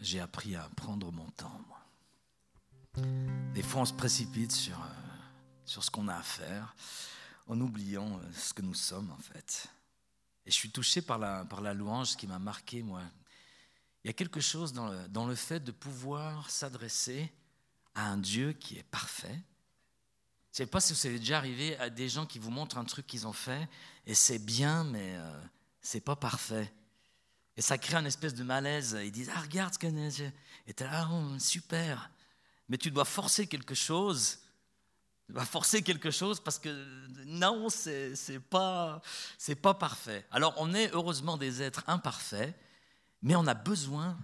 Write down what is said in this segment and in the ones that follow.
j'ai appris à prendre mon temps, moi. Des fois, on se précipite sur, euh, sur ce qu'on a à faire, en oubliant euh, ce que nous sommes, en fait. Et je suis touché par la, par la louange qui m'a marqué, moi. Il y a quelque chose dans le, dans le fait de pouvoir s'adresser à un Dieu qui est parfait. Je ne sais pas si vous avez déjà arrivé à des gens qui vous montrent un truc qu'ils ont fait, et c'est bien, mais euh, c'est pas parfait. Et ça crée un espèce de malaise. Ils disent Ah, regarde ce que. Et tu là, oh, super. Mais tu dois forcer quelque chose. Tu dois forcer quelque chose parce que non, c'est pas, pas parfait. Alors, on est heureusement des êtres imparfaits, mais on a besoin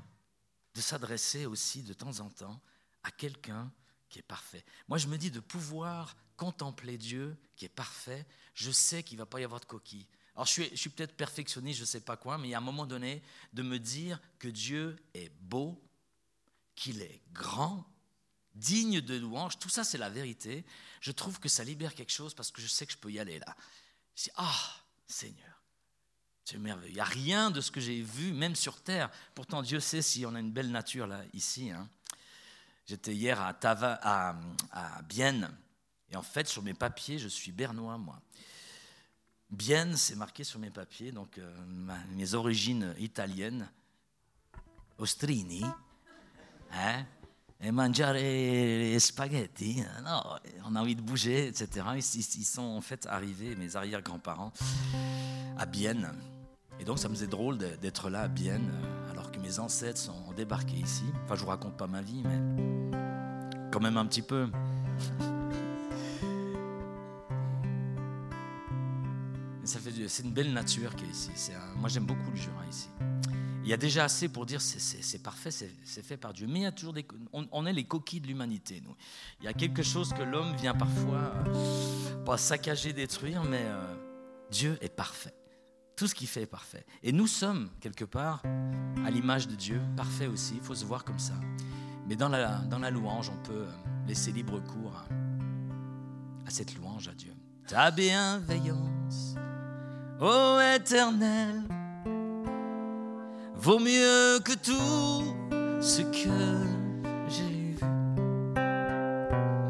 de s'adresser aussi de temps en temps à quelqu'un qui est parfait. Moi, je me dis de pouvoir contempler Dieu qui est parfait, je sais qu'il ne va pas y avoir de coquille. Alors je suis, peut-être perfectionniste, je ne sais pas quoi, mais il y a un moment donné de me dire que Dieu est beau, qu'il est grand, digne de louange, tout ça c'est la vérité. Je trouve que ça libère quelque chose parce que je sais que je peux y aller là. Je dis, ah Seigneur, c'est merveilleux. Il n'y a rien de ce que j'ai vu, même sur terre. Pourtant Dieu sait si on a une belle nature là, ici. Hein. J'étais hier à, Tava, à, à Bienne, et en fait sur mes papiers, je suis bernois moi. Bien, c'est marqué sur mes papiers, donc euh, mes origines italiennes. Ostrini, hein, et mangiare les spaghetti. Non, on a envie de bouger, etc. Ils, sont en fait arrivés, mes arrière-grands-parents, à Bienne. Et donc ça me faisait drôle d'être là à Bienne, alors que mes ancêtres sont débarqués ici. Enfin, je vous raconte pas ma vie, mais quand même un petit peu. C'est une belle nature qui est ici. moi, j'aime beaucoup le Jura ici. Il y a déjà assez pour dire c'est parfait, c'est fait par Dieu. Mais il y a toujours des. On, est les coquilles de l'humanité. Il y a quelque chose que l'homme vient parfois euh, pas saccager, détruire, mais euh, Dieu est parfait. Tout ce qu'il fait est parfait. Et nous sommes, quelque part, à l'image de Dieu, parfait aussi. Il faut se voir comme ça. Mais dans la, dans la louange, on peut laisser libre cours à, à cette louange à Dieu. Ta bienveillance ô éternel, vaut mieux que tout ce que j'ai vu.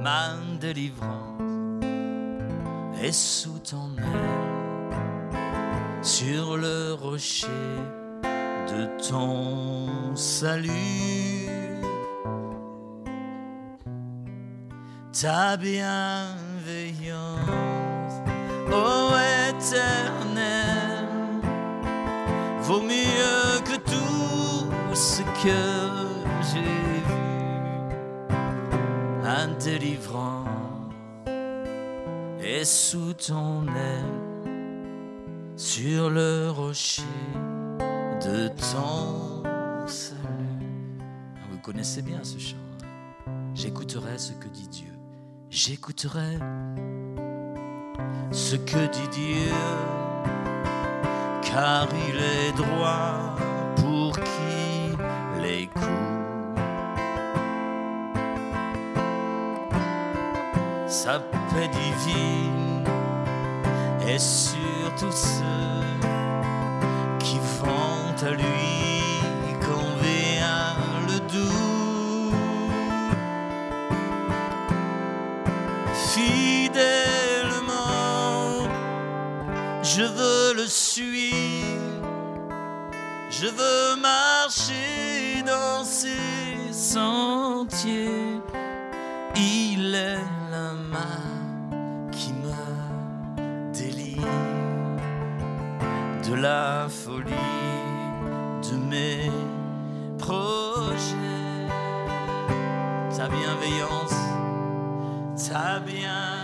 Ma délivrance est sous ton aile, sur le rocher de ton salut. Ta bienveillance, ô éternel, vaut mieux que tout ce que j'ai vu. Un délivrant est sous ton aile, sur le rocher de ton salut. Vous connaissez bien ce chant. J'écouterai ce que dit Dieu. J'écouterai ce que dit Dieu, car il est droit pour qui l'écoute. Sa paix divine est sur tous ceux je veux marcher dans ses sentiers. Il est la main qui me délivre de la folie de mes projets. Ta bienveillance, ta bienveillance.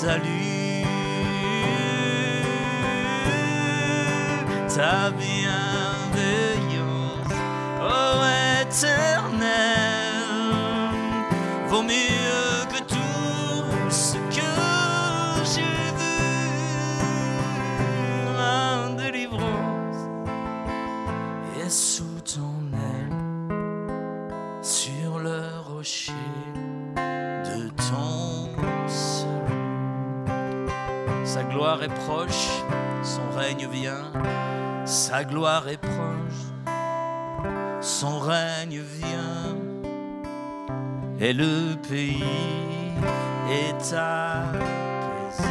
Salut. Ta bienveillance, oh éternel, vaut mieux Sa gloire est proche, son règne vient. Sa gloire est proche, son règne vient. Et le pays est apaisé.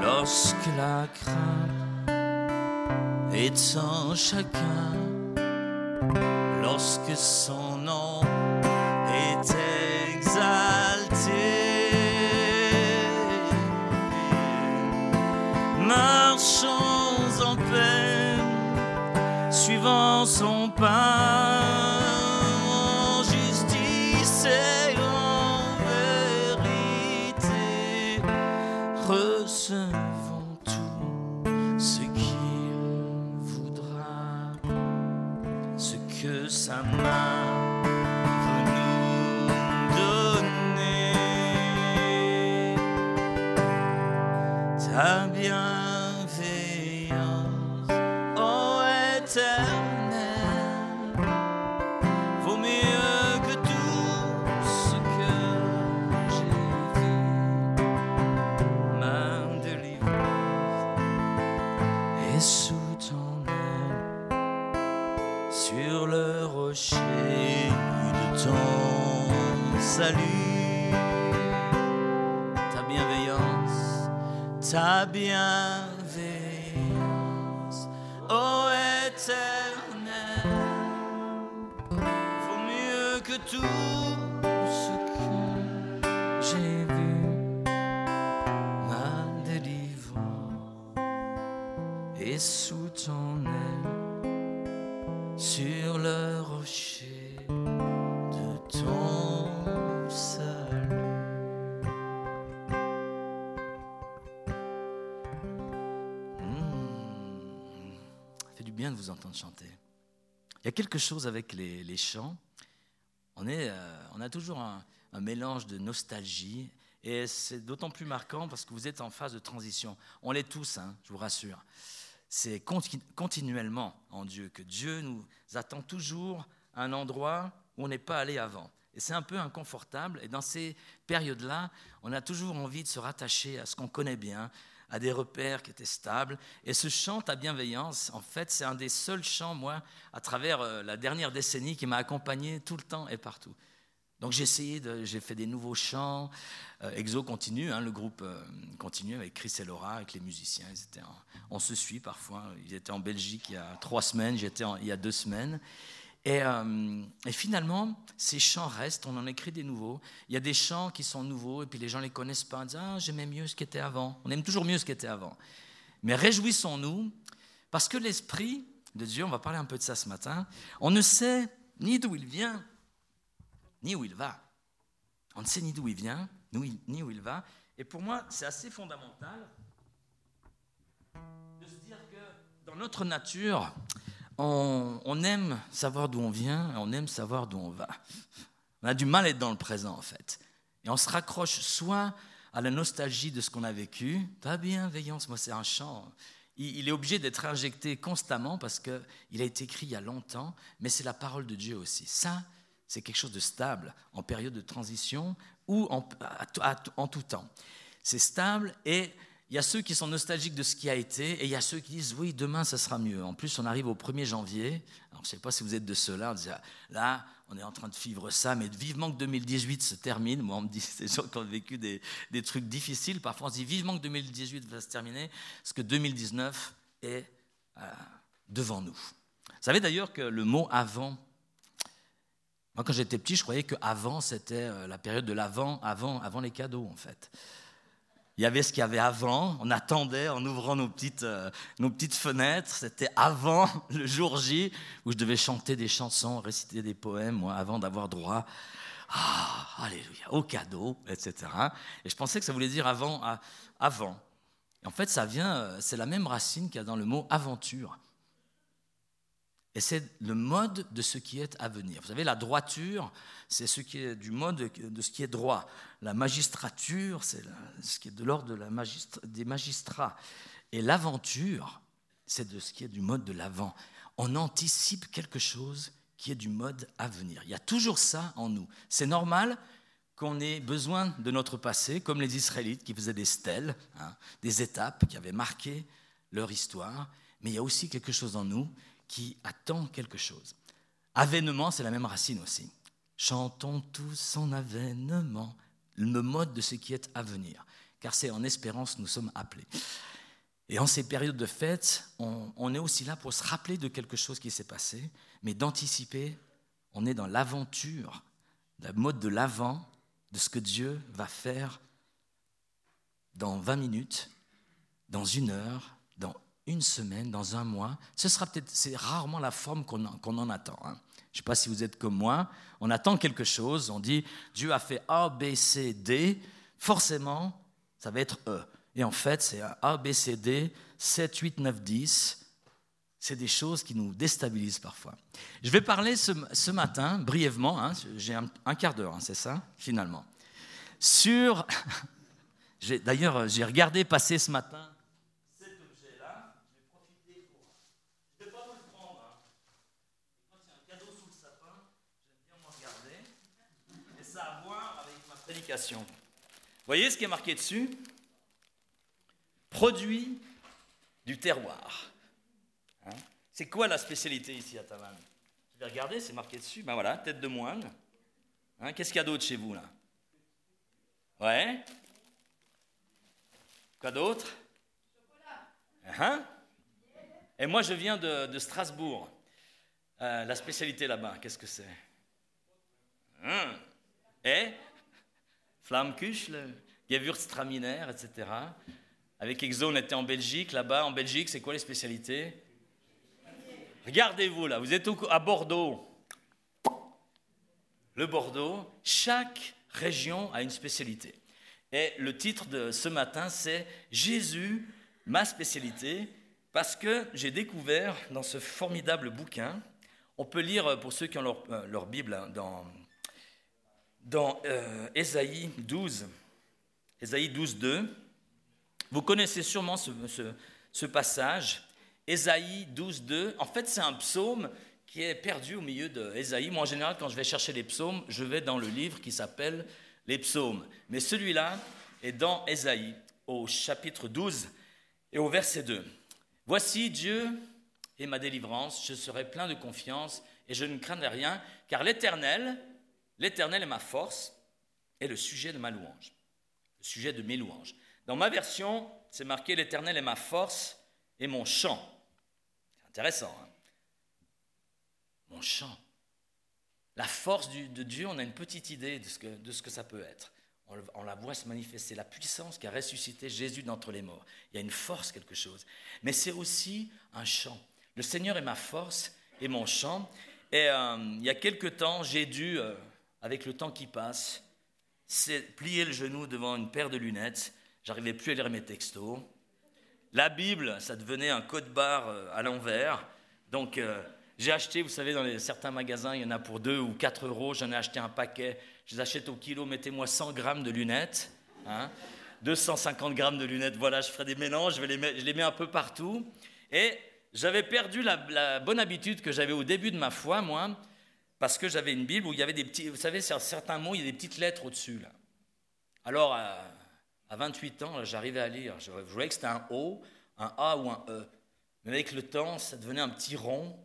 Lorsque la crainte est en chacun, lorsque son son pain. en justice et en vérité, recevons tout ce qu'il voudra, ce que sa main entendre chanter. Il y a quelque chose avec les, chants. On, est, euh, on a toujours un, mélange de nostalgie et c'est d'autant plus marquant parce que vous êtes en phase de transition. On l'est tous, hein, je vous rassure. C'est conti- continuellement en Dieu que Dieu nous attend toujours à un endroit où on n'est pas allé avant. Et c'est un peu inconfortable. Et dans ces périodes-là, on a toujours envie de se rattacher à ce qu'on connaît bien, à des repères qui étaient stables. Et ce chant à bienveillance, en fait, c'est un des seuls chants, moi, à travers euh, la dernière décennie, qui m'a accompagné tout le temps et partout. Donc j'ai essayé, de- j'ai fait des nouveaux chants. Euh, Exo continue, hein, le groupe euh, continue avec Chris et Laura, avec les musiciens. Ils étaient en- on se suit parfois. Ils étaient en Belgique il y a trois semaines, j'étais il y a deux semaines. Et, euh, et finalement, ces chants restent, on en écrit des nouveaux. Il y a des chants qui sont nouveaux et puis les gens ne les connaissent pas. Ils disent Ah, j'aimais mieux ce qui était avant. On aime toujours mieux ce qui était avant. Mais réjouissons-nous parce que l'Esprit de Dieu, on va parler un peu de ça ce matin, on ne sait ni d'où il vient, ni où il va. On ne sait ni d'où il vient, ni où il va. Et pour moi, c'est assez fondamental de se dire que dans notre nature, on, aime savoir d'où on vient, et on aime savoir d'où on va. On a du mal à être dans le présent, en fait. Et on se raccroche soit à la nostalgie de ce qu'on a vécu, ta bienveillance, moi c'est un chant, il, est obligé d'être injecté constamment parce qu'il a été écrit il y a longtemps, mais c'est la parole de Dieu aussi. Ça, c'est quelque chose de stable en période de transition ou en tout temps. C'est stable et il y a ceux qui sont nostalgiques de ce qui a été et il y a ceux qui disent oui, demain ça sera mieux. En plus, on arrive au 1er janvier. Alors, je ne sais pas si vous êtes de ceux-là. Ah, là, on est en train de vivre ça, mais vivement que 2018 se termine. Moi, on me dit, c'est des gens qui ont vécu des, des trucs difficiles. Parfois, on se dit vivement que 2018 va se terminer, parce que 2019 est euh, devant nous. Vous savez d'ailleurs que le mot avant, moi, quand j'étais petit, je croyais que avant c'était euh, la période de l'avant, avant, avant les cadeaux, en fait. Il y avait ce qu'il y avait avant. On attendait en ouvrant nos petites, euh, nos petites fenêtres. C'était avant le jour J où je devais chanter des chansons, réciter des poèmes, moi, avant d'avoir droit alléluia, au cadeau, etc. Et je pensais que ça voulait dire avant, avant. Et en fait, ça vient, euh, c'est la même racine qu'il y a dans le mot aventure. Et c'est le mode de ce qui est à venir. Vous savez, la droiture, c'est ce qui est du mode de ce qui est droit. La magistrature, c'est ce qui est de l'ordre des magistrats. Et l'aventure, c'est de ce qui est du mode de l'avant. On anticipe quelque chose qui est du mode à venir. Il y a toujours ça en nous. C'est normal qu'on ait besoin de notre passé, comme les Israélites qui faisaient des stèles, hein, des étapes qui avaient marqué leur histoire, mais il y a aussi quelque chose en nous qui attend quelque chose. Avènement, c'est la même racine aussi. Chantons tous en avènement, le mode de ce qui est à venir, car c'est en espérance nous sommes appelés. Et en ces périodes de fête, on, on est aussi là pour se rappeler de quelque chose qui s'est passé, mais d'anticiper. On est dans l'aventure, le mode de l'avant, de ce que Dieu va faire dans 20 minutes, dans une heure, une semaine, dans un mois. Ce sera peut-être, c'est rarement la forme qu'on en attend. Hein. Je ne sais pas si vous êtes comme moi. On attend quelque chose, on dit Dieu a fait A, B, C, D. Forcément, ça va être E. Et en fait, c'est A, B, C, D, 7, 8, 9, 10. C'est des choses qui nous déstabilisent parfois. Je vais parler ce, matin, brièvement, hein, j'ai un, quart d'heure, hein, c'est ça, finalement, sur... D'ailleurs, j'ai regardé passer ce matin cet objet-là. Je vais profiter pour... Je ne vais pas vous le prendre. Hein. Quand il y a un cadeau sous le sapin, j'aime bien me regarder. Et ça a à voir avec ma prédication. Vous voyez ce qui est marqué dessus? Produit du terroir. Hein? c'est quoi la spécialité ici à Taman Je vais regarder, c'est marqué dessus. Ben voilà, tête de moine. Hein, qu'est-ce qu'il y a d'autre chez vous là? Ouais Quoi d'autre? Hein? Et moi je viens de, Strasbourg. Euh, la spécialité là-bas, qu'est-ce que c'est? Et Flammkuchle, Gewürztraminer, etc. Avec Exo, on était en Belgique. Là-bas, en Belgique, c'est quoi les spécialités? Regardez-vous là, vous êtes à Bordeaux. Le Bordeaux, chaque région a une spécialité. Et le titre de ce matin, c'est Jésus, ma spécialité, parce que j'ai découvert dans ce formidable bouquin, on peut lire pour ceux qui ont leur, euh, Bible hein, dans, dans euh, Ésaïe 12, Ésaïe 12, 2. Vous connaissez sûrement ce, ce passage. Ésaïe 12, 2. En fait, c'est un psaume qui est perdu au milieu de Ésaïe. Moi, en général, quand je vais chercher les psaumes, je vais dans le livre qui s'appelle Les psaumes. Mais celui-là est dans Ésaïe, au chapitre 12 et au verset 2. Voici Dieu est ma délivrance, je serai plein de confiance et je ne craindrai rien, car l'Éternel, l'Éternel est ma force et le sujet de ma louange, le sujet de mes louanges. Dans ma version, c'est marqué l'Éternel est ma force et mon chant. Intéressant. Hein Mon chant. La force de Dieu, on a une petite idée de ce que, de ce que ça peut être. On, la voit se manifester, la puissance qui a ressuscité Jésus d'entre les morts. Il y a une force, quelque chose. Mais c'est aussi un chant. Le Seigneur est ma force et mon chant. Et euh, il y a quelque temps, j'ai dû, euh, avec le temps qui passe, plier le genou devant une paire de lunettes. J'arrivais plus à lire mes textos. La Bible, ça devenait un code barre euh, à l'envers. Donc, euh, j'ai acheté, vous savez, dans certains magasins, il y en a pour 2 ou 4 euros. J'en ai acheté un paquet. Je les achète au kilo. Mettez-moi 100 grammes de lunettes. 250 hein. grammes de lunettes. Voilà, je ferai des mélanges. Je, les je les mets un peu partout. Et j'avais perdu la, bonne habitude que j'avais au début de ma foi, moi, parce que j'avais une Bible où il y avait des petits. Vous savez, certains mots, il y a des petites lettres au-dessus. Là. Alors, à 28 ans, j'arrivais à lire. Je voyais que c'était un O, un A ou un E. Mais avec le temps, ça devenait un petit rond.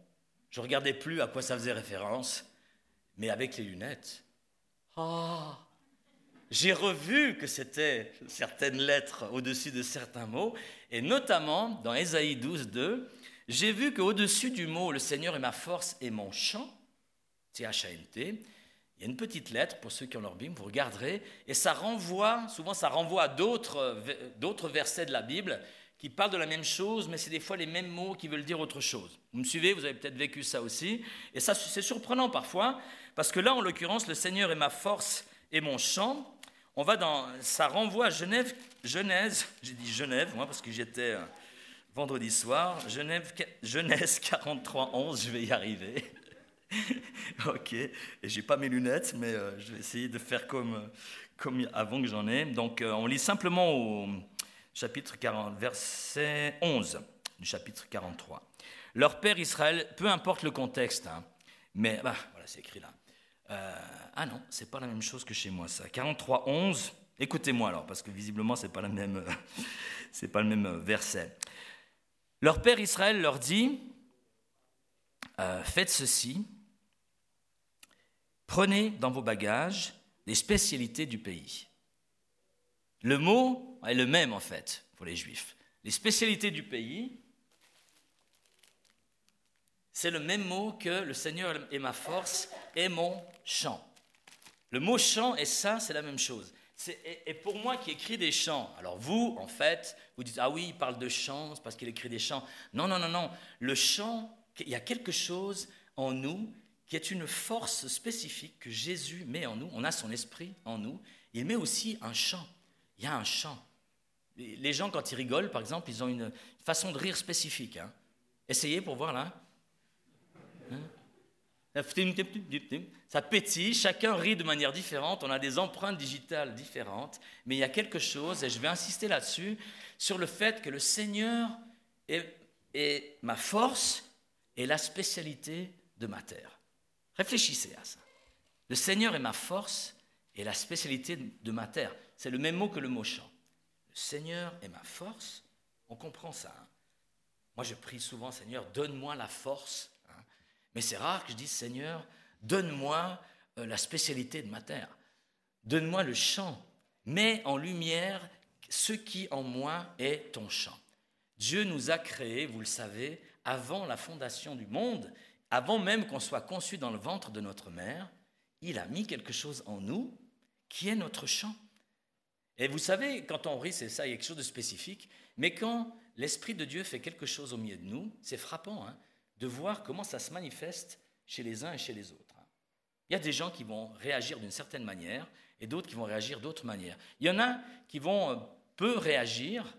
Je ne regardais plus à quoi ça faisait référence. Mais avec les lunettes, ah, j'ai revu que c'était certaines lettres au-dessus de certains mots. Et notamment, dans Ésaïe 12, 2, j'ai vu qu'au-dessus du mot Le Seigneur est ma force et mon chant, T-H-A-N-T, il y a une petite lettre pour ceux qui ont leur Bible, vous regarderez, et ça renvoie, souvent ça renvoie à d'autres versets de la Bible qui parlent de la même chose, mais c'est des fois les mêmes mots qui veulent dire autre chose. Vous me suivez, vous avez peut-être vécu ça aussi, et ça c'est surprenant parfois, parce que là en l'occurrence, le Seigneur est ma force et mon chant. On va dans, ça renvoie à Genève, Genèse, j'ai dit Genève, moi parce que j'étais euh, vendredi soir, Genève, Genèse 43, 11, je vais y arriver. ok, et j'ai pas mes lunettes, mais euh, je vais essayer de faire comme, comme avant que j'en ai. Donc, euh, on lit simplement au chapitre 40, verset 11 du chapitre 43. Leur père Israël, peu importe le contexte, hein, mais bah, voilà, c'est écrit là. Euh, ah non, c'est pas la même chose que chez moi, ça. 43, 11. Écoutez-moi alors, parce que visiblement, c'est pas, pas le même verset. Leur père Israël leur dit euh, Faites ceci, prenez dans vos bagages les spécialités du pays. Le mot est le même en fait pour les Juifs. Les spécialités du pays, c'est le même mot que le Seigneur est ma force et mon chant. Le mot chant et ça, c'est la même chose. Et pour moi qui écris des chants, alors vous, en fait, vous dites, ah oui, il parle de chants parce qu'il écrit des chants. Non, non, non, non. Le chant, il y a quelque chose en nous qui est une force spécifique que Jésus met en nous. On a son esprit en nous. Il met aussi un chant. Il y a un chant. Les gens, quand ils rigolent, par exemple, ils ont une façon de rire spécifique. Hein. Essayez pour voir là. Hein? Ça pétille, chacun rit de manière différente, on a des empreintes digitales différentes, mais il y a quelque chose, et je vais insister là-dessus, sur le fait que le Seigneur est ma force et la spécialité de ma terre. Réfléchissez à ça. Le Seigneur est ma force et la spécialité de ma terre. C'est le même mot que le mot chant. Le Seigneur est ma force. On comprend ça. Hein. Moi, je prie souvent, Seigneur, donne-moi la force. Hein. Mais c'est rare que je dise, Seigneur, donne-moi euh, la spécialité de ma terre. Donne-moi le chant. Mets en lumière ce qui en moi est ton chant. Dieu nous a créés, vous le savez, avant la fondation du monde, avant même qu'on soit conçu dans le ventre de notre mère. Il a mis quelque chose en nous qui est notre chant. Et vous savez, quand on rit, c'est ça, il y a quelque chose de spécifique. Mais quand l'Esprit de Dieu fait quelque chose au milieu de nous, c'est frappant hein, de voir comment ça se manifeste chez les uns et chez les autres. Hein. Il y a des gens qui vont réagir d'une certaine manière et d'autres qui vont réagir d'autre manière. Il y en a qui vont euh, peu réagir,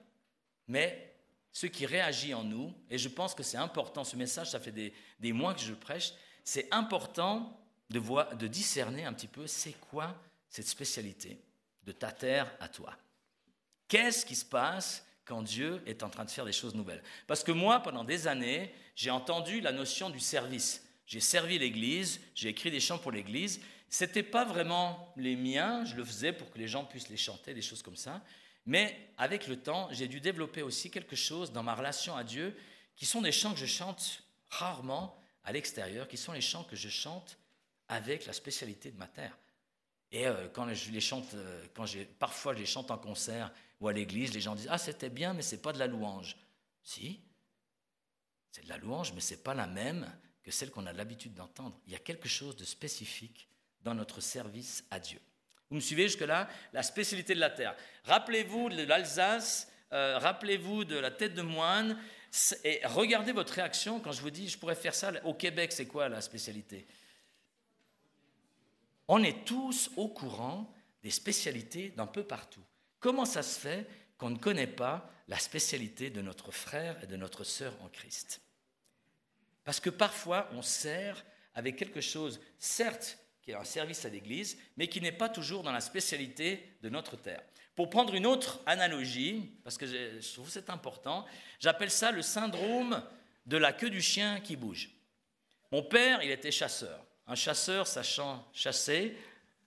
mais ce qui réagit en nous, et je pense que c'est important, ce message, ça fait des, mois que je prêche, c'est important de, voir, de discerner un petit peu c'est quoi cette spécialité de ta terre à toi. Qu'est-ce qui se passe quand Dieu est en train de faire des choses nouvelles? Parce que moi, pendant des années, j'ai entendu la notion du service. J'ai servi l'Église, j'ai écrit des chants pour l'Église. Ce n'était pas vraiment les miens, je le faisais pour que les gens puissent les chanter, des choses comme ça. Mais avec le temps, j'ai dû développer aussi quelque chose dans ma relation à Dieu, qui sont des chants que je chante rarement à l'extérieur, qui sont les chants que je chante avec la spécialité de ma terre. Et euh, quand je les chante, euh, quand parfois je les chante en concert ou à l'église, les gens disent Ah, c'était bien, mais c'est pas de la louange. Si, c'est de la louange, mais c'est pas la même que celle qu'on a l'habitude d'entendre. Il y a quelque chose de spécifique dans notre service à Dieu. Vous me suivez jusque-là? La spécialité de la terre. Rappelez-vous de l'Alsace, euh, rappelez-vous de la tête de moine, et regardez votre réaction quand je vous dis je pourrais faire ça. Au Québec, c'est quoi la spécialité? On est tous au courant des spécialités d'un peu partout. Comment ça se fait qu'on ne connaît pas la spécialité de notre frère et de notre sœur en Christ? Parce que parfois, on sert avec quelque chose, certes, qui est un service à l'Église, mais qui n'est pas toujours dans la spécialité de notre terre. Pour prendre une autre analogie, parce que je trouve c'est important, j'appelle ça le syndrome de la queue du chien qui bouge. Mon père, il était chasseur un chasseur sachant chasser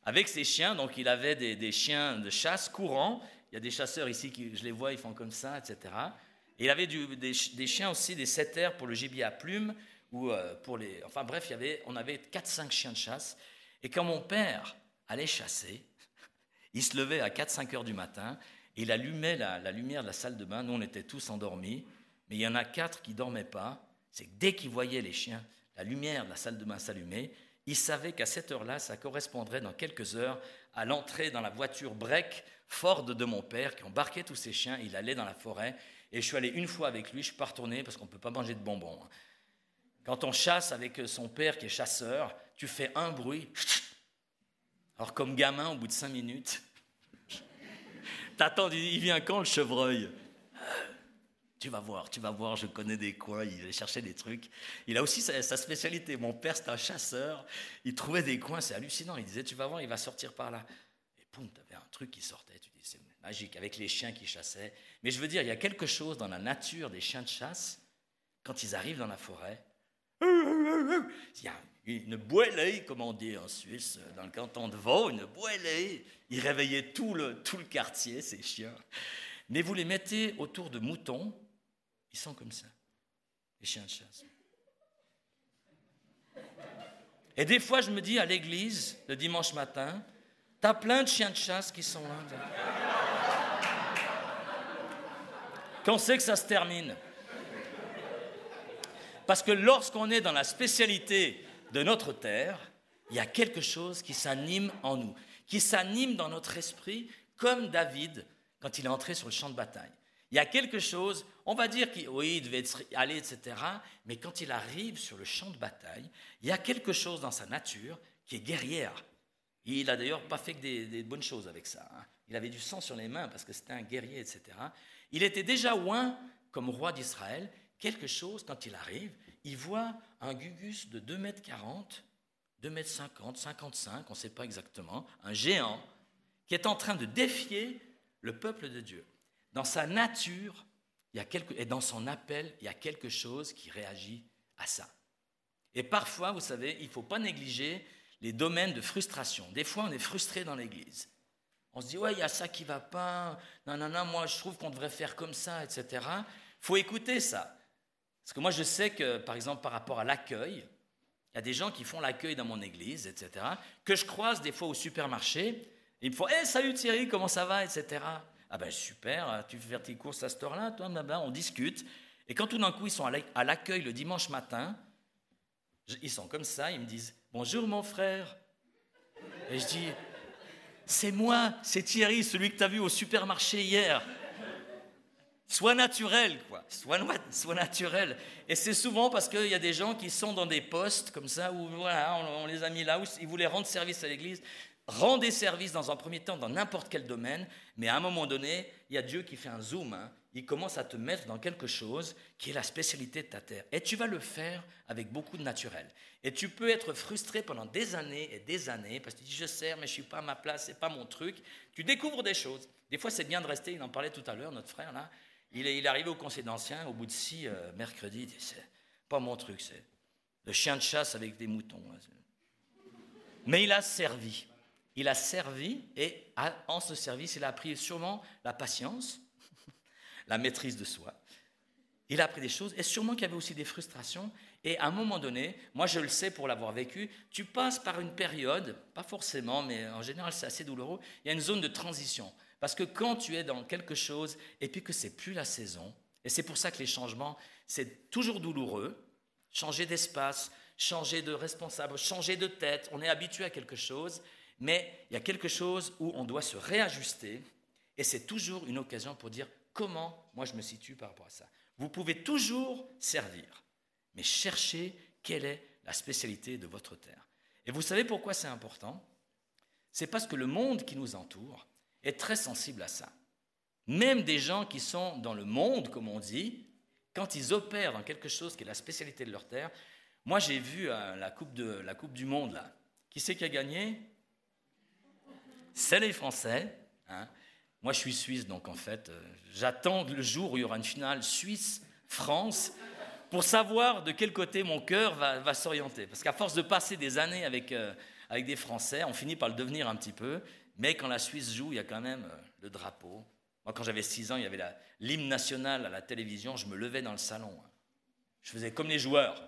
avec ses chiens, donc il avait des, chiens de chasse courants. Il y a des chasseurs ici qui, je les vois, ils font comme ça, etc. Et il avait des, chiens aussi, des setters pour le gibier à plumes, ou euh, pour les. Enfin bref, il y avait, on avait 4-5 chiens de chasse. Et quand mon père allait chasser, il se levait à 4-5 heures du matin il allumait la, lumière de la salle de bain. Nous, on était tous endormis, mais il y en a quatre qui dormaient pas. C'est que dès qu'ils voyaient les chiens, la lumière de la salle de bain s'allumer, il savait qu'à cette heure-là, ça correspondrait dans quelques heures à l'entrée dans la voiture break Ford de mon père qui embarquait tous ses chiens. Il allait dans la forêt et je suis allé une fois avec lui. Je suis pas retourné parce qu'on ne peut pas manger de bonbons. Hein. Quand on chasse avec son père qui est chasseur, tu fais un bruit. Alors comme gamin, au bout de cinq minutes, t'attends, il vient quand le chevreuil? Tu vas voir, tu vas voir, je connais des coins, il allait chercher des trucs. Il a aussi sa, spécialité. Mon père, c'est un chasseur. Il trouvait des coins, c'est hallucinant. Il disait, tu vas voir, il va sortir par là. Et poum, tu avais un truc qui sortait. Tu dis, c'est magique, avec les chiens qui chassaient. Mais je veux dire, il y a quelque chose dans la nature des chiens de chasse, quand ils arrivent dans la forêt, Il y a une boilée, comme on dit en Suisse, dans le canton de Vaud, une boilée. Ils réveillaient tout le, tout le quartier, ces chiens. Mais vous les mettez autour de moutons, ils sont comme ça, les chiens de chasse. Et des fois, je me dis à l'église, le dimanche matin, t'as plein de chiens de chasse qui sont là. Qu'on sait que ça se termine? Parce que lorsqu'on est dans la spécialité de notre terre, il y a quelque chose qui s'anime en nous, qui s'anime dans notre esprit, comme David quand il est entré sur le champ de bataille. Il y a quelque chose, on va dire qu'il devait aller, etc. Mais quand il arrive sur le champ de bataille, il y a quelque chose dans sa nature qui est guerrière. Il n'a d'ailleurs pas fait que des, bonnes choses avec ça. Hein. Il avait du sang sur les mains parce que c'était un guerrier, etc. Il était déjà loin comme roi d'Israël quelque chose, quand il arrive, il voit un gugus de 2 mètres 40, 2 mètres 50, 55, on ne sait pas exactement, un géant, qui est en train de défier le peuple de Dieu. Dans sa nature, il y a quelque, et dans son appel, il y a quelque chose qui réagit à ça. Et parfois, vous savez, il ne faut pas négliger les domaines de frustration. Des fois, on est frustré dans l'Église. On se dit, ouais, il y a ça qui va pas, non, non, non, moi je trouve qu'on devrait faire comme ça, etc. Il faut écouter ça. Parce que moi, je sais que, par exemple, par rapport à l'accueil, il y a des gens qui font l'accueil dans mon église, etc., que je croise des fois au supermarché. ils me font hey, Salut Thierry, comment ça va etc. Ah ben super, tu fais faire tes courses à cette heure-là, toi, blabla, on discute. Et quand tout d'un coup, ils sont à l'accueil le dimanche matin, ils sont comme ça, ils me disent Bonjour mon frère. Et je dis C'est moi, c'est Thierry, celui que tu as vu au supermarché hier. Sois naturel, quoi. Sois, naturel. Et c'est souvent parce qu'il y a des gens qui sont dans des postes comme ça, où voilà, on, les a mis là, où ils voulaient rendre service à l'Église. Rendez service dans un premier temps dans n'importe quel domaine, mais à un moment donné, il y a Dieu qui fait un zoom. Hein. Il commence à te mettre dans quelque chose qui est la spécialité de ta terre. Et tu vas le faire avec beaucoup de naturel. Et tu peux être frustré pendant des années et des années parce que tu dis je sers, mais je suis pas à ma place, c'est pas mon truc. Tu découvres des choses. Des fois, c'est bien de rester. Il en parlait tout à l'heure, notre frère là. Il est, arrivé au conseil d'ancien, au bout de six euh, mercredis, c'est pas mon truc, c'est le chien de chasse avec des moutons. Mais il a servi. Il a servi et en ce service, il a appris sûrement la patience, la maîtrise de soi. Il a appris des choses et sûrement qu'il y avait aussi des frustrations. Et à un moment donné, moi je le sais pour l'avoir vécu, tu passes par une période, pas forcément, mais en général c'est assez douloureux, il y a une zone de transition. Parce que quand tu es dans quelque chose et puis que c'est plus la saison, et c'est pour ça que les changements, c'est toujours douloureux, changer d'espace, changer de responsable, changer de tête, on est habitué à quelque chose, mais il y a quelque chose où on doit se réajuster, et c'est toujours une occasion pour dire comment moi je me situe par rapport à ça. Vous pouvez toujours servir, mais cherchez quelle est la spécialité de votre terre. Et vous savez pourquoi c'est important? C'est parce que le monde qui nous entoure, est très sensible à ça. Même des gens qui sont dans le monde, comme on dit, quand ils opèrent dans quelque chose qui est la spécialité de leur terre, moi j'ai vu euh, la, coupe du Monde, là. Qui c'est qui a gagné? C'est les Français. Hein. Moi je suis suisse, donc en fait, euh, j'attends le jour où il y aura une finale Suisse-France pour savoir de quel côté mon cœur va, s'orienter. Parce qu'à force de passer des années euh, avec des Français, on finit par le devenir un petit peu. Mais quand la Suisse joue, il y a quand même euh, le drapeau. Moi, quand j'avais 6 ans, il y avait l'hymne national à la télévision, je me levais dans le salon. Hein. Je faisais comme les joueurs,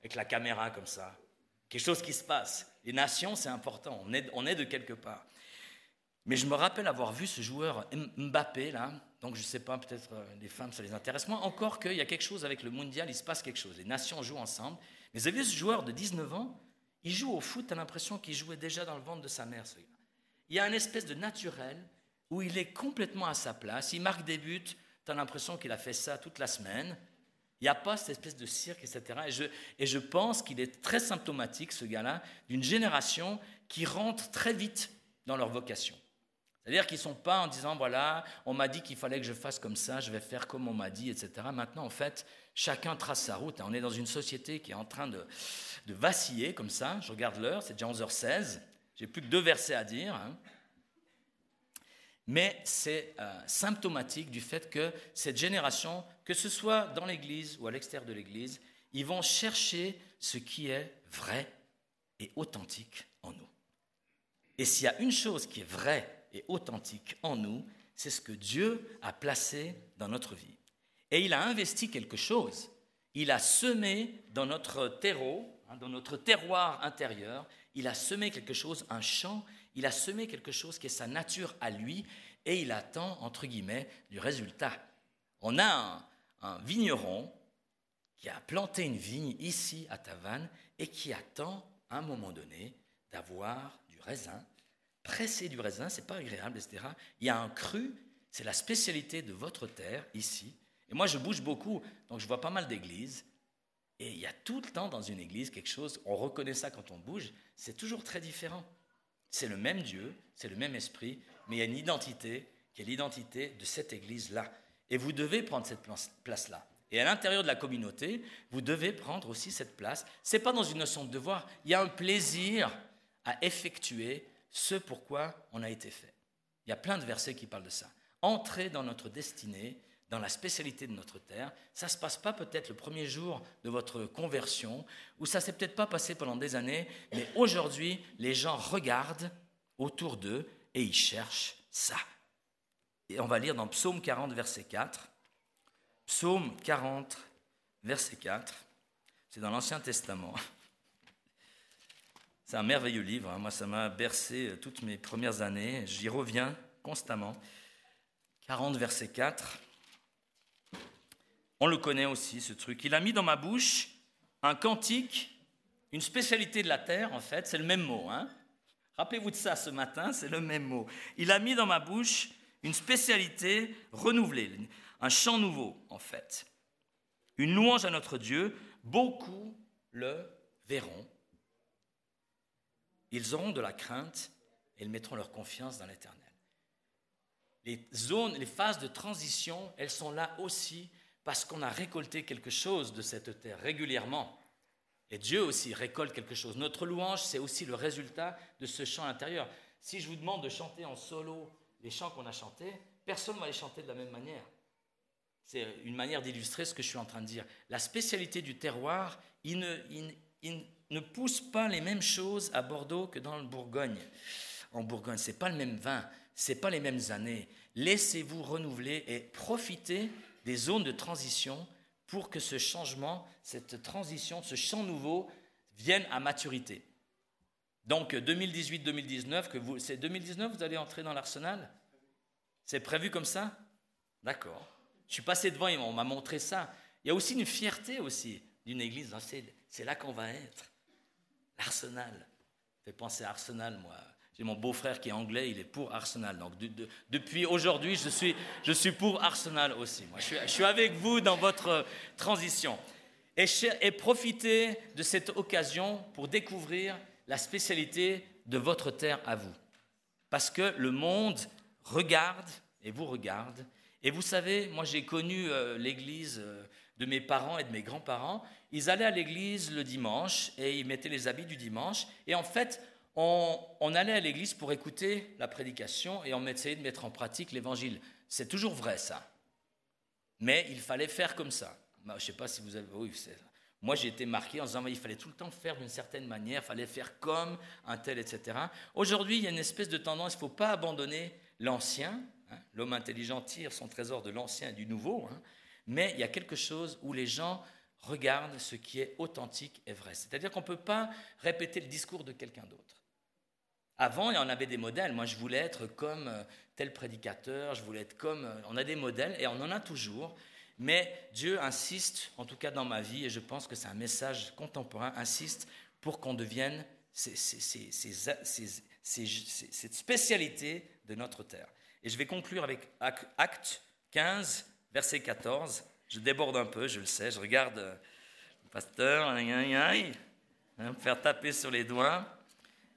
avec la caméra comme ça. Quelque chose qui se passe. Les nations, c'est important, on est, on de quelque part. Mais je me rappelle avoir vu ce joueur Mbappé, là, donc je ne sais pas, peut-être euh, les femmes, ça les intéresse moins, encore qu'il y a quelque chose avec le mondial, il se passe quelque chose. Les nations jouent ensemble. Mais vous avez vu ce joueur de 19 ans? Il joue au foot, tu as l'impression qu'il jouait déjà dans le ventre de sa mère, ce gars. Il y a une espèce de naturel où il est complètement à sa place. Il marque des buts, tu as l'impression qu'il a fait ça toute la semaine. Il n'y a pas cette espèce de cirque, etc. Et je, et je pense qu'il est très symptomatique, ce gars-là, d'une génération qui rentre très vite dans leur vocation. C'est-à-dire qu'ils ne sont pas en disant, voilà, on m'a dit qu'il fallait que je fasse comme ça, je vais faire comme on m'a dit, etc. Maintenant, en fait, chacun trace sa route. On est dans une société qui est en train de, vaciller comme ça. Je regarde l'heure, c'est déjà 11h16. J'ai plus que deux versets à dire. Hein. Mais c'est euh, symptomatique du fait que cette génération, que ce soit dans l'Église ou à l'extérieur de l'Église, ils vont chercher ce qui est vrai et authentique en nous. Et s'il y a une chose qui est vraie authentique en nous, c'est ce que Dieu a placé dans notre vie. Et il a investi quelque chose. Il a semé dans notre terreau, hein, dans notre terroir intérieur, il a semé quelque chose, un champ, il a semé quelque chose qui est sa nature à lui, et il attend, entre guillemets, du résultat. On a un, vigneron qui a planté une vigne ici à Tavannes et qui attend, à un moment donné, d'avoir du raisin. Presser du raisin, c'est pas agréable, etc. Il y a un cru, c'est la spécialité de votre terre ici. Et moi, je bouge beaucoup, donc je vois pas mal d'églises. Et il y a tout le temps dans une église quelque chose, on reconnaît ça quand on bouge, c'est toujours très différent. C'est le même Dieu, c'est le même esprit, mais il y a une identité qui est l'identité de cette église-là. Et vous devez prendre cette place-là. Et à l'intérieur de la communauté, vous devez prendre aussi cette place. Ce n'est pas dans une notion de devoir, il y a un plaisir à effectuer ce pourquoi on a été fait. Il y a plein de versets qui parlent de ça. Entrer dans notre destinée, dans la spécialité de notre terre. Ça ne se passe pas peut-être le premier jour de votre conversion, ou ça s'est peut-être pas passé pendant des années, mais aujourd'hui, les gens regardent autour d'eux et ils cherchent ça. Et on va lire dans Psaume 40, verset 4. Psaume 40, verset 4. C'est dans l'Ancien Testament. C'est un merveilleux livre. Hein. Moi, ça m'a bercé euh, toutes mes premières années. J'y reviens constamment. 40, verset 4. On le connaît aussi, ce truc. Il a mis dans ma bouche un cantique, une spécialité de la terre, en fait, c'est le même mot. Hein Rappelez-vous de ça ce matin, c'est le même mot. Il a mis dans ma bouche une spécialité renouvelée, un chant nouveau, en fait. Une louange à notre Dieu. Beaucoup le verront. Ils auront de la crainte et ils mettront leur confiance dans l'Éternel. Les zones, les phases de transition, elles sont là aussi parce qu'on a récolté quelque chose de cette terre régulièrement. Et Dieu aussi récolte quelque chose. Notre louange, c'est aussi le résultat de ce chant intérieur. Si je vous demande de chanter en solo les chants qu'on a chantés, personne ne va les chanter de la même manière. C'est une manière d'illustrer ce que je suis en train de dire. La spécialité du terroir, il ne, ne pousse pas les mêmes choses à Bordeaux que dans le Bourgogne. En Bourgogne, ce n'est pas le même vin, ce n'est pas les mêmes années. Laissez-vous renouveler et profitez des zones de transition pour que ce changement, cette transition, ce champ nouveau vienne à maturité. Donc 2018-2019, que vous, c'est 2019 vous allez entrer dans l'arsenal? C'est prévu comme ça? D'accord. Je suis passé devant et on m'a montré ça. Il y a aussi une fierté aussi d'une église. C'est là qu'on va être. L'arsenal. Fait penser à Arsenal, moi. J'ai mon beau-frère qui est anglais, il est pour Arsenal. Donc depuis aujourd'hui, je suis, je suis pour Arsenal aussi. Moi, je suis, avec vous dans votre transition. Et, profitez de cette occasion pour découvrir la spécialité de votre terre à vous. Parce que le monde regarde et vous regarde. Et vous savez, moi j'ai connu euh, l'église euh, de mes parents et de mes grands-parents. Ils allaient à l'église le dimanche et ils mettaient les habits du dimanche. Et en fait, on, allait à l'église pour écouter la prédication et on essayait de mettre en pratique l'évangile. C'est toujours vrai ça. Mais il fallait faire comme ça. Bah, je ne sais pas si vous avez... Oui, moi, j'ai été marqué en disant qu'il fallait tout le temps faire d'une certaine manière, il fallait faire comme un tel, etc. Aujourd'hui, il y a une espèce de tendance, il ne faut pas abandonner l'ancien. Hein. L'homme intelligent tire son trésor de l'ancien et du nouveau. Hein. Mais il y a quelque chose où les gens regardent ce qui est authentique et vrai. C'est-à-dire qu'on ne peut pas répéter le discours de quelqu'un d'autre. Avant, il y en avait des modèles. Moi, je voulais être comme euh, tel prédicateur, je voulais être comme... Euh, on a des modèles et on en a toujours. Mais Dieu insiste, en tout cas dans ma vie, et je pense que c'est un message contemporain, insiste pour qu'on devienne cette spécialité de notre terre. Et je vais conclure avec Acte 15, verset 14. Je déborde un peu, je le sais, je regarde euh, le pasteur, hein, faire taper sur les doigts.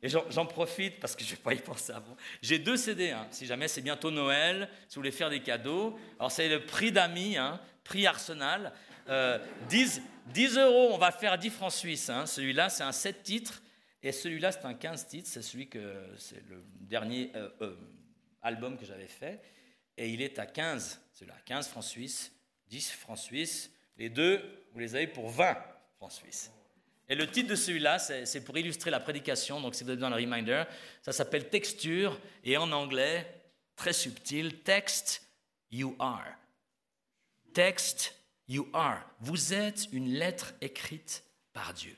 Et j'en profite parce que je ne vais pas y penser avant. J'ai deux CD, hein. si jamais c'est bientôt Noël, si vous voulez faire des cadeaux. Alors c'est le prix d'amis, hein, prix Arsenal. 10, euh, 10, euros, on va faire 10 francs suisses. Celui-là, c'est un 7 titres. Et celui-là, c'est un 15 titres. C'est celui que c'est le dernier euh, album que j'avais fait. Et il est à 15, celui-là, 15 francs suisses, 10 francs suisses. Les deux, vous les avez pour 20. francs suisses. Et le titre de celui-là, c'est pour illustrer la prédication, donc si vous êtes dans le reminder, ça s'appelle Texture, et en anglais, très subtil, Text, you are. Text, you are. Vous êtes une lettre écrite par Dieu.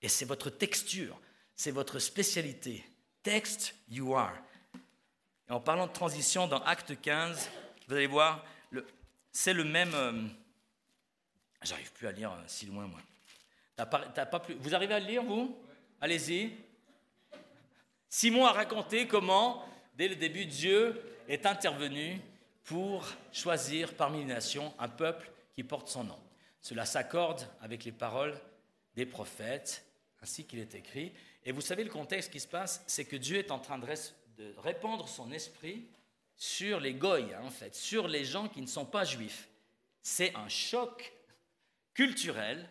Et c'est votre texture, c'est votre spécialité. Text, you are. En parlant de transition, dans Acte 15, vous allez voir, c'est le même. Euh, j'arrive plus à lire euh, si loin, moi. plus, vous arrivez à le lire, vous? Allez-y. Simon a raconté comment, dès le début, Dieu est intervenu pour choisir parmi les nations un peuple qui porte son nom. Cela s'accorde avec les paroles des prophètes, ainsi qu'il est écrit. Et vous savez, le contexte qui se passe, c'est que Dieu est en train de, répandre son esprit sur les goyes, hein, en fait, sur les gens qui ne sont pas juifs. C'est un choc culturel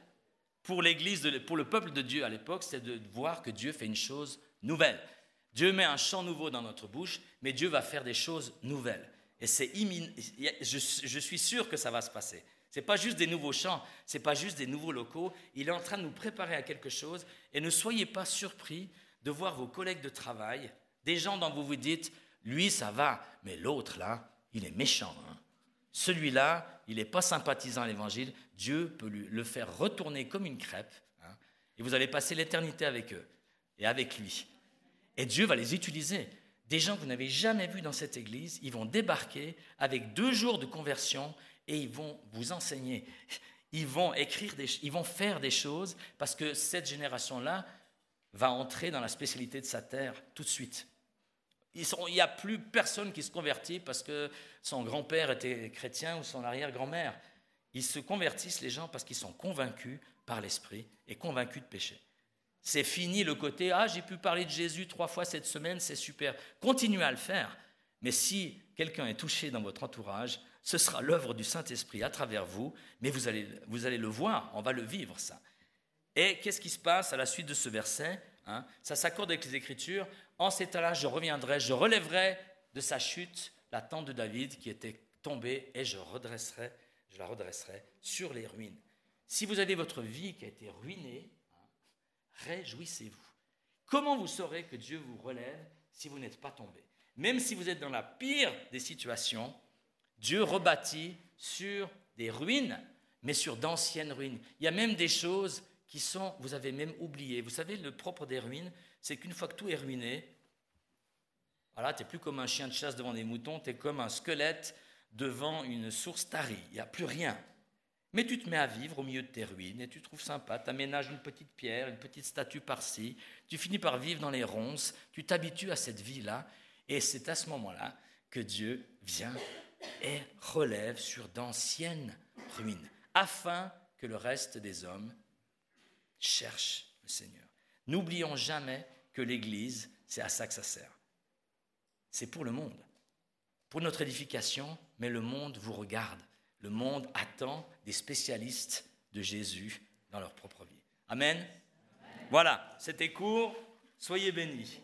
pour l'Église, pour le peuple de Dieu à l'époque, c'est de voir que Dieu fait une chose nouvelle. Dieu met un chant nouveau dans notre bouche, mais Dieu va faire des choses nouvelles. Et c'est je, je suis sûr que ça va se passer. Ce n'est pas juste des nouveaux chants, ce n'est pas juste des nouveaux locaux. Il est en train de nous préparer à quelque chose. Et ne soyez pas surpris de voir vos collègues de travail, des gens dont vous vous dites, lui ça va, mais l'autre là, il est méchant. Hein. Celui-là, il n'est pas sympathisant à l'évangile. Dieu peut le faire retourner comme une crêpe. Hein, et vous allez passer l'éternité avec eux et avec lui. Et Dieu va les utiliser. Des gens que vous n'avez jamais vus dans cette église, ils vont débarquer avec deux jours de conversion et ils vont vous enseigner. Ils vont écrire, des, ils vont faire des choses parce que cette génération-là va entrer dans la spécialité de sa terre tout de suite. Il n'y a plus personne qui se convertit parce que son grand-père était chrétien ou son arrière-grand-mère. Ils se convertissent, les gens, parce qu'ils sont convaincus par l'Esprit et convaincus de péché. C'est fini le côté Ah, j'ai pu parler de Jésus trois fois cette semaine, c'est super. Continuez à le faire. Mais si quelqu'un est touché dans votre entourage, ce sera l'œuvre du Saint-Esprit à travers vous, mais vous allez, vous allez le voir, on va le vivre ça. Et qu'est-ce qui se passe à la suite de ce verset hein? Ça s'accorde avec les Écritures. En cet état-là, je reviendrai, je relèverai de sa chute la tente de David qui était tombée et je je la redresserai sur les ruines. Si vous avez votre vie qui a été ruinée, réjouissez-vous. Comment vous saurez que Dieu vous relève si vous n'êtes pas tombé? Même si vous êtes dans la pire des situations, Dieu rebâtit sur des ruines, mais sur d'anciennes ruines. Il y a même des choses qui sont, vous avez même oublié. Vous savez, le propre des ruines, c'est qu'une fois que tout est ruiné, voilà, tu n'es plus comme un chien de chasse devant des moutons, tu es comme un squelette devant une source tarie. Il n'y a plus rien. Mais tu te mets à vivre au milieu de tes ruines et tu trouves sympa, tu aménages une petite pierre, une petite statue par-ci, tu finis par vivre dans les ronces, tu t'habitues à cette vie-là, et c'est à ce moment-là que Dieu vient et relève sur d'anciennes ruines, afin que le reste des hommes cherche le Seigneur. N'oublions jamais que l'Église, c'est à ça que ça sert. C'est pour le monde, pour notre édification, mais le monde vous regarde. Le monde attend des spécialistes de Jésus dans leur propre vie. Amen. Voilà, c'était court. Soyez bénis.